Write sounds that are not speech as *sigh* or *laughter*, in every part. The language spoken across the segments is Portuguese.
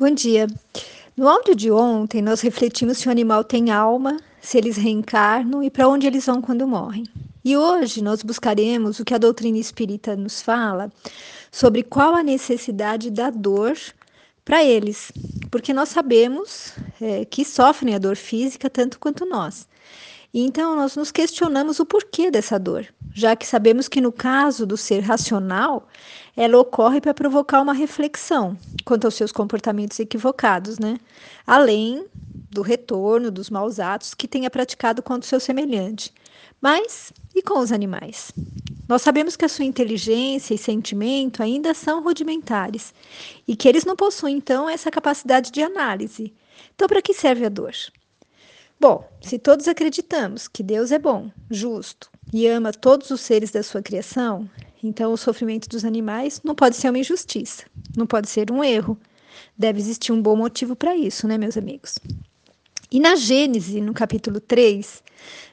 Bom dia. No áudio de ontem, nós refletimos se o animal tem alma, se eles reencarnam e para onde eles vão quando morrem. E hoje nós buscaremos o que a doutrina espírita nos fala sobre qual a necessidade da dor para eles, porque nós sabemos é, que sofrem a dor física tanto quanto nós. E então nós nos questionamos o porquê dessa dor, já que sabemos que no caso do ser racional, ela ocorre para provocar uma reflexão quanto aos seus comportamentos equivocados, né? Além do retorno dos maus atos que tenha praticado contra o seu semelhante. Mas e com os animais? Nós sabemos que a sua inteligência e sentimento ainda são rudimentares e que eles não possuem, então, essa capacidade de análise. Então, para que serve a dor? Bom, se todos acreditamos que Deus é bom, justo e ama todos os seres da sua criação, então o sofrimento dos animais não pode ser uma injustiça, não pode ser um erro. Deve existir um bom motivo para isso, né, meus amigos? E na Gênese, no capítulo 3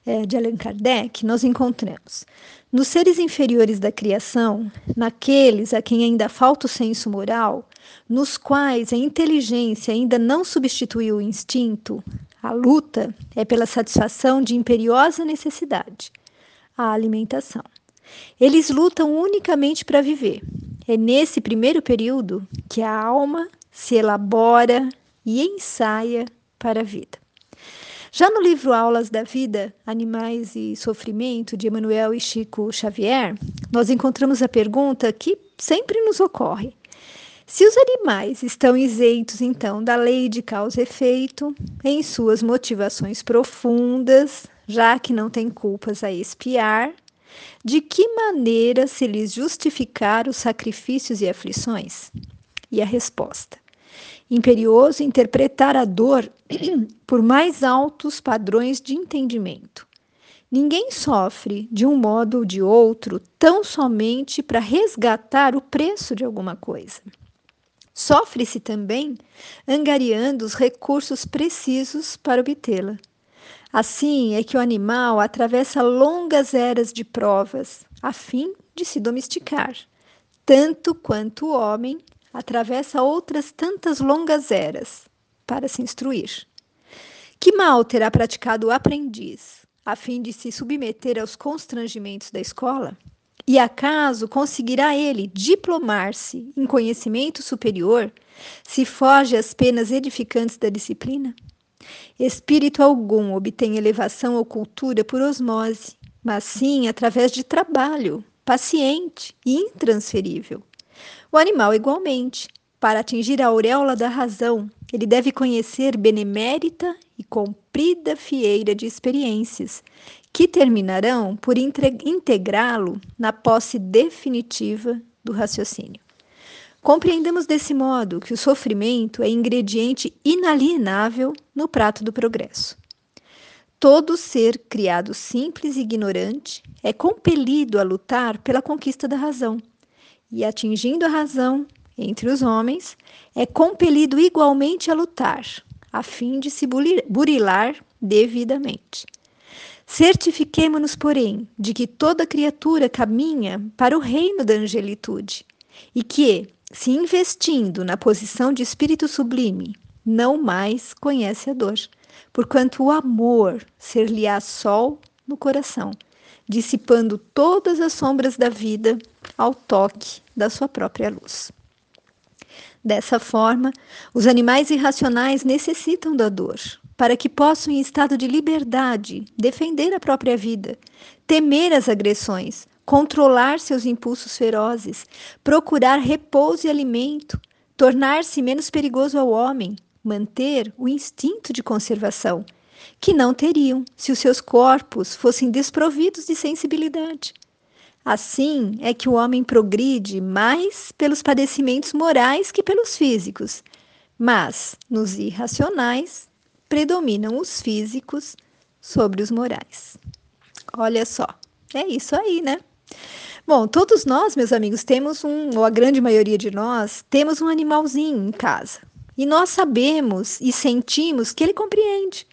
é, de Allan Kardec, nós encontramos nos seres inferiores da criação, naqueles a quem ainda falta o senso moral, nos quais a inteligência ainda não substituiu o instinto, a luta é pela satisfação de imperiosa necessidade, a alimentação. Eles lutam unicamente para viver. É nesse primeiro período que a alma se elabora e ensaia para a vida. Já no livro Aulas da Vida, Animais e Sofrimento, de Emanuel e Chico Xavier, nós encontramos a pergunta que sempre nos ocorre: se os animais estão isentos, então, da lei de causa e efeito, em suas motivações profundas, já que não têm culpas a expiar, de que maneira se lhes justificar os sacrifícios e aflições? E a resposta: imperioso interpretar a dor *clears throat* por mais altos padrões de entendimento. Ninguém sofre de um modo ou de outro tão somente para resgatar o preço de alguma coisa. Sofre-se também angariando os recursos precisos para obtê-la. Assim é que o animal atravessa longas eras de provas a fim de se domesticar, tanto quanto o homem atravessa outras tantas longas eras para se instruir. Que mal terá praticado o aprendiz a fim de se submeter aos constrangimentos da escola? E acaso conseguirá ele diplomar-se em conhecimento superior se foge às penas edificantes da disciplina? Espírito algum obtém elevação ou cultura por osmose, mas sim através de trabalho, paciente e intransferível. O animal, igualmente, para atingir a auréola da razão, ele deve conhecer benemérita e comprida fieira de experiências, que terminarão por integrá-lo na posse definitiva do raciocínio. Compreendamos desse modo que o sofrimento é ingrediente inalienável no prato do progresso. Todo ser criado simples e ignorante é compelido a lutar pela conquista da razão, e atingindo a razão entre os homens, é compelido igualmente a lutar, a fim de se burilar devidamente. Certifiquemo-nos, porém, de que toda criatura caminha para o reino da angelitude e que, se investindo na posição de espírito sublime, não mais conhece a dor, porquanto o amor ser-lhe-á sol no coração, dissipando todas as sombras da vida ao toque da sua própria luz. Dessa forma, os animais irracionais necessitam da dor, para que possam, em estado de liberdade, defender a própria vida, temer as agressões, controlar seus impulsos ferozes, procurar repouso e alimento, tornar-se menos perigoso ao homem, manter o instinto de conservação, que não teriam se os seus corpos fossem desprovidos de sensibilidade. Assim é que o homem progride mais pelos padecimentos morais que pelos físicos, mas nos irracionais predominam os físicos sobre os morais. Olha só, é isso aí, né? Bom, todos nós, meus amigos, temos um, ou a grande maioria de nós, temos um animalzinho em casa. E nós sabemos e sentimos que ele compreende.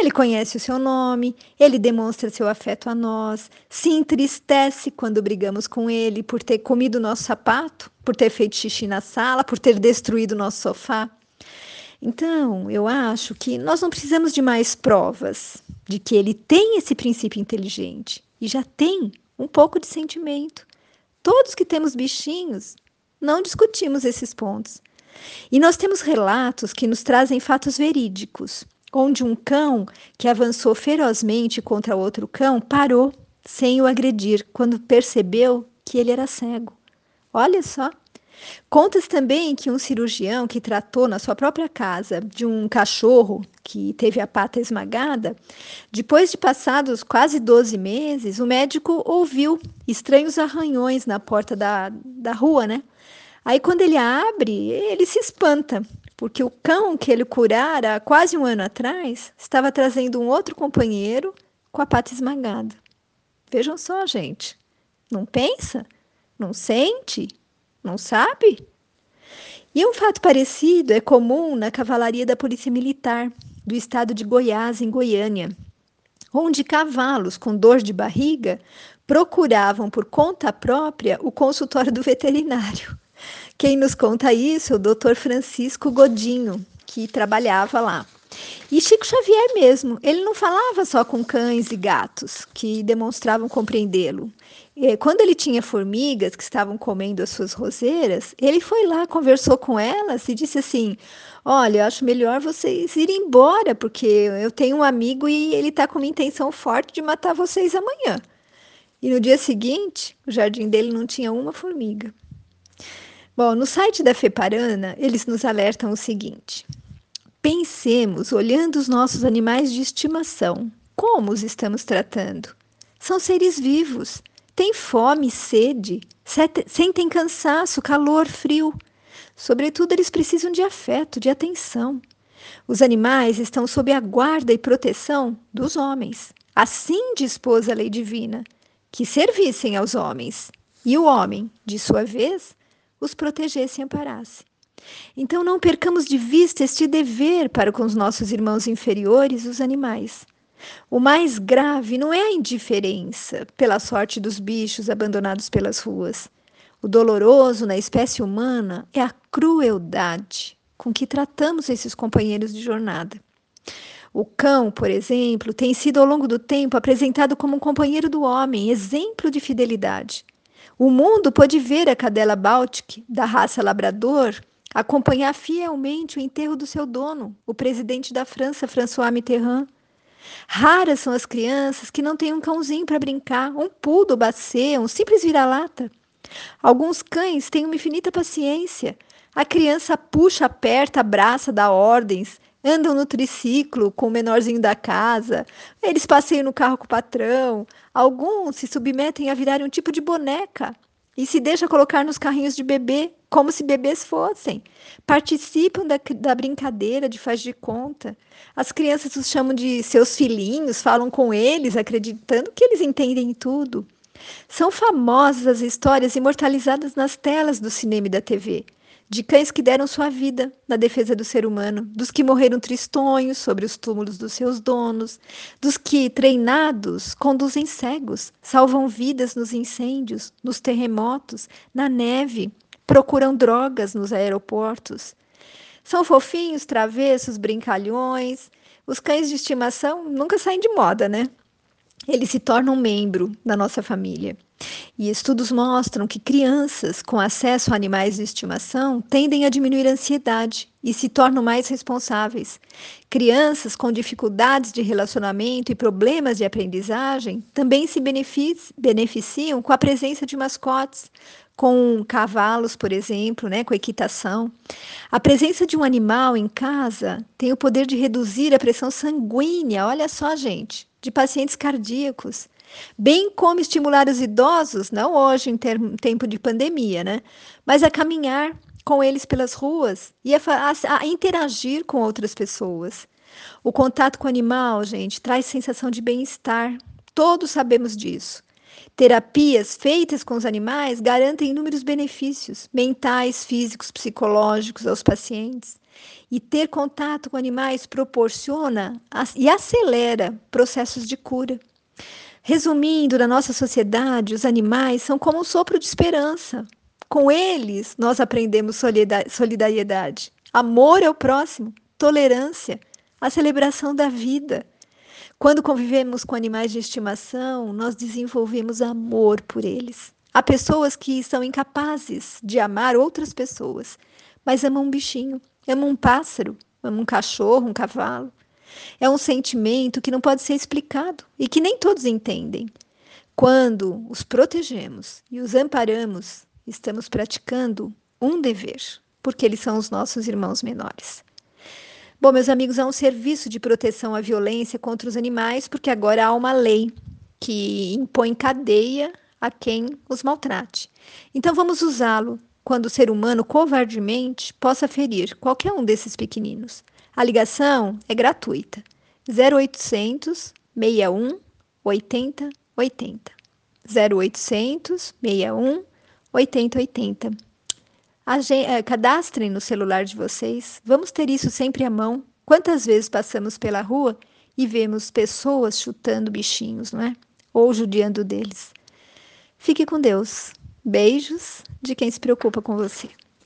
Ele conhece o seu nome, ele demonstra seu afeto a nós, se entristece quando brigamos com ele por ter comido nosso sapato, por ter feito xixi na sala, por ter destruído nosso sofá. Então, eu acho que nós não precisamos de mais provas de que ele tem esse princípio inteligente e já tem um pouco de sentimento. Todos que temos bichinhos não discutimos esses pontos. E nós temos relatos que nos trazem fatos verídicos, onde um cão que avançou ferozmente contra outro cão parou sem o agredir quando percebeu que ele era cego. Olha só. Conta-se também que um cirurgião que tratou na sua própria casa de um cachorro que teve a pata esmagada, depois de passados quase 12 meses, o médico ouviu estranhos arranhões na porta da, da rua, né? Aí, quando ele abre, ele se espanta, porque o cão que ele curara quase um ano atrás estava trazendo um outro companheiro com a pata esmagada. Vejam só, gente. Não pensa? Não sente? Não sabe? E um fato parecido é comum na cavalaria da Polícia Militar do estado de Goiás, em Goiânia, onde cavalos com dor de barriga procuravam por conta própria o consultório do veterinário. Quem nos conta isso é o Dr. Francisco Godinho, que trabalhava lá. E Chico Xavier mesmo, ele não falava só com cães e gatos que demonstravam compreendê-lo. Quando ele tinha formigas que estavam comendo as suas roseiras, ele foi lá, conversou com elas e disse assim: Olha, eu acho melhor vocês irem embora, porque eu tenho um amigo e ele está com uma intenção forte de matar vocês amanhã. E no dia seguinte, o jardim dele não tinha uma formiga. Bom, no site da Feparana, eles nos alertam o seguinte: pensemos, olhando os nossos animais de estimação, como os estamos tratando? São seres vivos, têm fome, sede, sentem cansaço, calor, frio. Sobretudo, eles precisam de afeto, de atenção. Os animais estão sob a guarda e proteção dos homens. Assim dispôs a lei divina, que servissem aos homens, e o homem, de sua vez, os protegesse e amparasse. Então não percamos de vista este dever para com os nossos irmãos inferiores, os animais. O mais grave não é a indiferença pela sorte dos bichos abandonados pelas ruas. O doloroso na espécie humana é a crueldade com que tratamos esses companheiros de jornada. O cão, por exemplo, tem sido ao longo do tempo apresentado como um companheiro do homem, exemplo de fidelidade. O mundo pôde ver a cadela Baltic, da raça labrador, acompanhar fielmente o enterro do seu dono, o presidente da França, François Mitterrand. Raras são as crianças que não têm um cãozinho para brincar, um pudo, bacê, um simples vira-lata. Alguns cães têm uma infinita paciência. A criança puxa, aperta, abraça, dá ordens, andam no triciclo com o menorzinho da casa, eles passeiam no carro com o patrão, alguns se submetem a virar um tipo de boneca e se deixam colocar nos carrinhos de bebê, como se bebês fossem. Participam da, da brincadeira de faz de conta. As crianças os chamam de seus filhinhos, falam com eles, acreditando que eles entendem tudo. São famosas as histórias imortalizadas nas telas do cinema e da TV de cães que deram sua vida na defesa do ser humano, dos que morreram tristonhos sobre os túmulos dos seus donos, dos que, treinados, conduzem cegos, salvam vidas nos incêndios, nos terremotos, na neve, procuram drogas nos aeroportos. São fofinhos, travessos, brincalhões. Os cães de estimação nunca saem de moda, né? Eles se tornam membro da nossa família. E estudos mostram que crianças com acesso a animais de estimação tendem a diminuir a ansiedade e se tornam mais responsáveis. Crianças com dificuldades de relacionamento e problemas de aprendizagem também se beneficiam com a presença de mascotes, com cavalos, por exemplo, né, com equitação. A presença de um animal em casa tem o poder de reduzir a pressão sanguínea, olha só, gente, de pacientes cardíacos bem como estimular os idosos, não hoje em tempo de pandemia, né? Mas a caminhar com eles pelas ruas e a, a, a interagir com outras pessoas. O contato com o animal, gente, traz sensação de bem-estar. Todos sabemos disso. Terapias feitas com os animais garantem inúmeros benefícios mentais, físicos, psicológicos aos pacientes. E ter contato com animais proporciona e acelera processos de cura. Resumindo, na nossa sociedade, os animais são como um sopro de esperança. Com eles, nós aprendemos solidariedade, amor ao próximo, tolerância, a celebração da vida. Quando convivemos com animais de estimação, nós desenvolvemos amor por eles. Há pessoas que são incapazes de amar outras pessoas, mas amam um bichinho, amam um pássaro, amam um cachorro, um cavalo. É um sentimento que não pode ser explicado e que nem todos entendem. Quando os protegemos e os amparamos, estamos praticando um dever, porque eles são os nossos irmãos menores. Bom, meus amigos, há um serviço de proteção à violência contra os animais, porque agora há uma lei que impõe cadeia a quem os maltrate. Então vamos usá-lo quando o ser humano covardemente possa ferir qualquer um desses pequeninos. A ligação é gratuita. 0800 61 80 80. 0800 61 80 80. Cadastrem no celular de vocês. Vamos ter isso sempre à mão. Quantas vezes passamos pela rua e vemos pessoas chutando bichinhos, não é? Ou judiando deles. Fique com Deus. Beijos de quem se preocupa com você.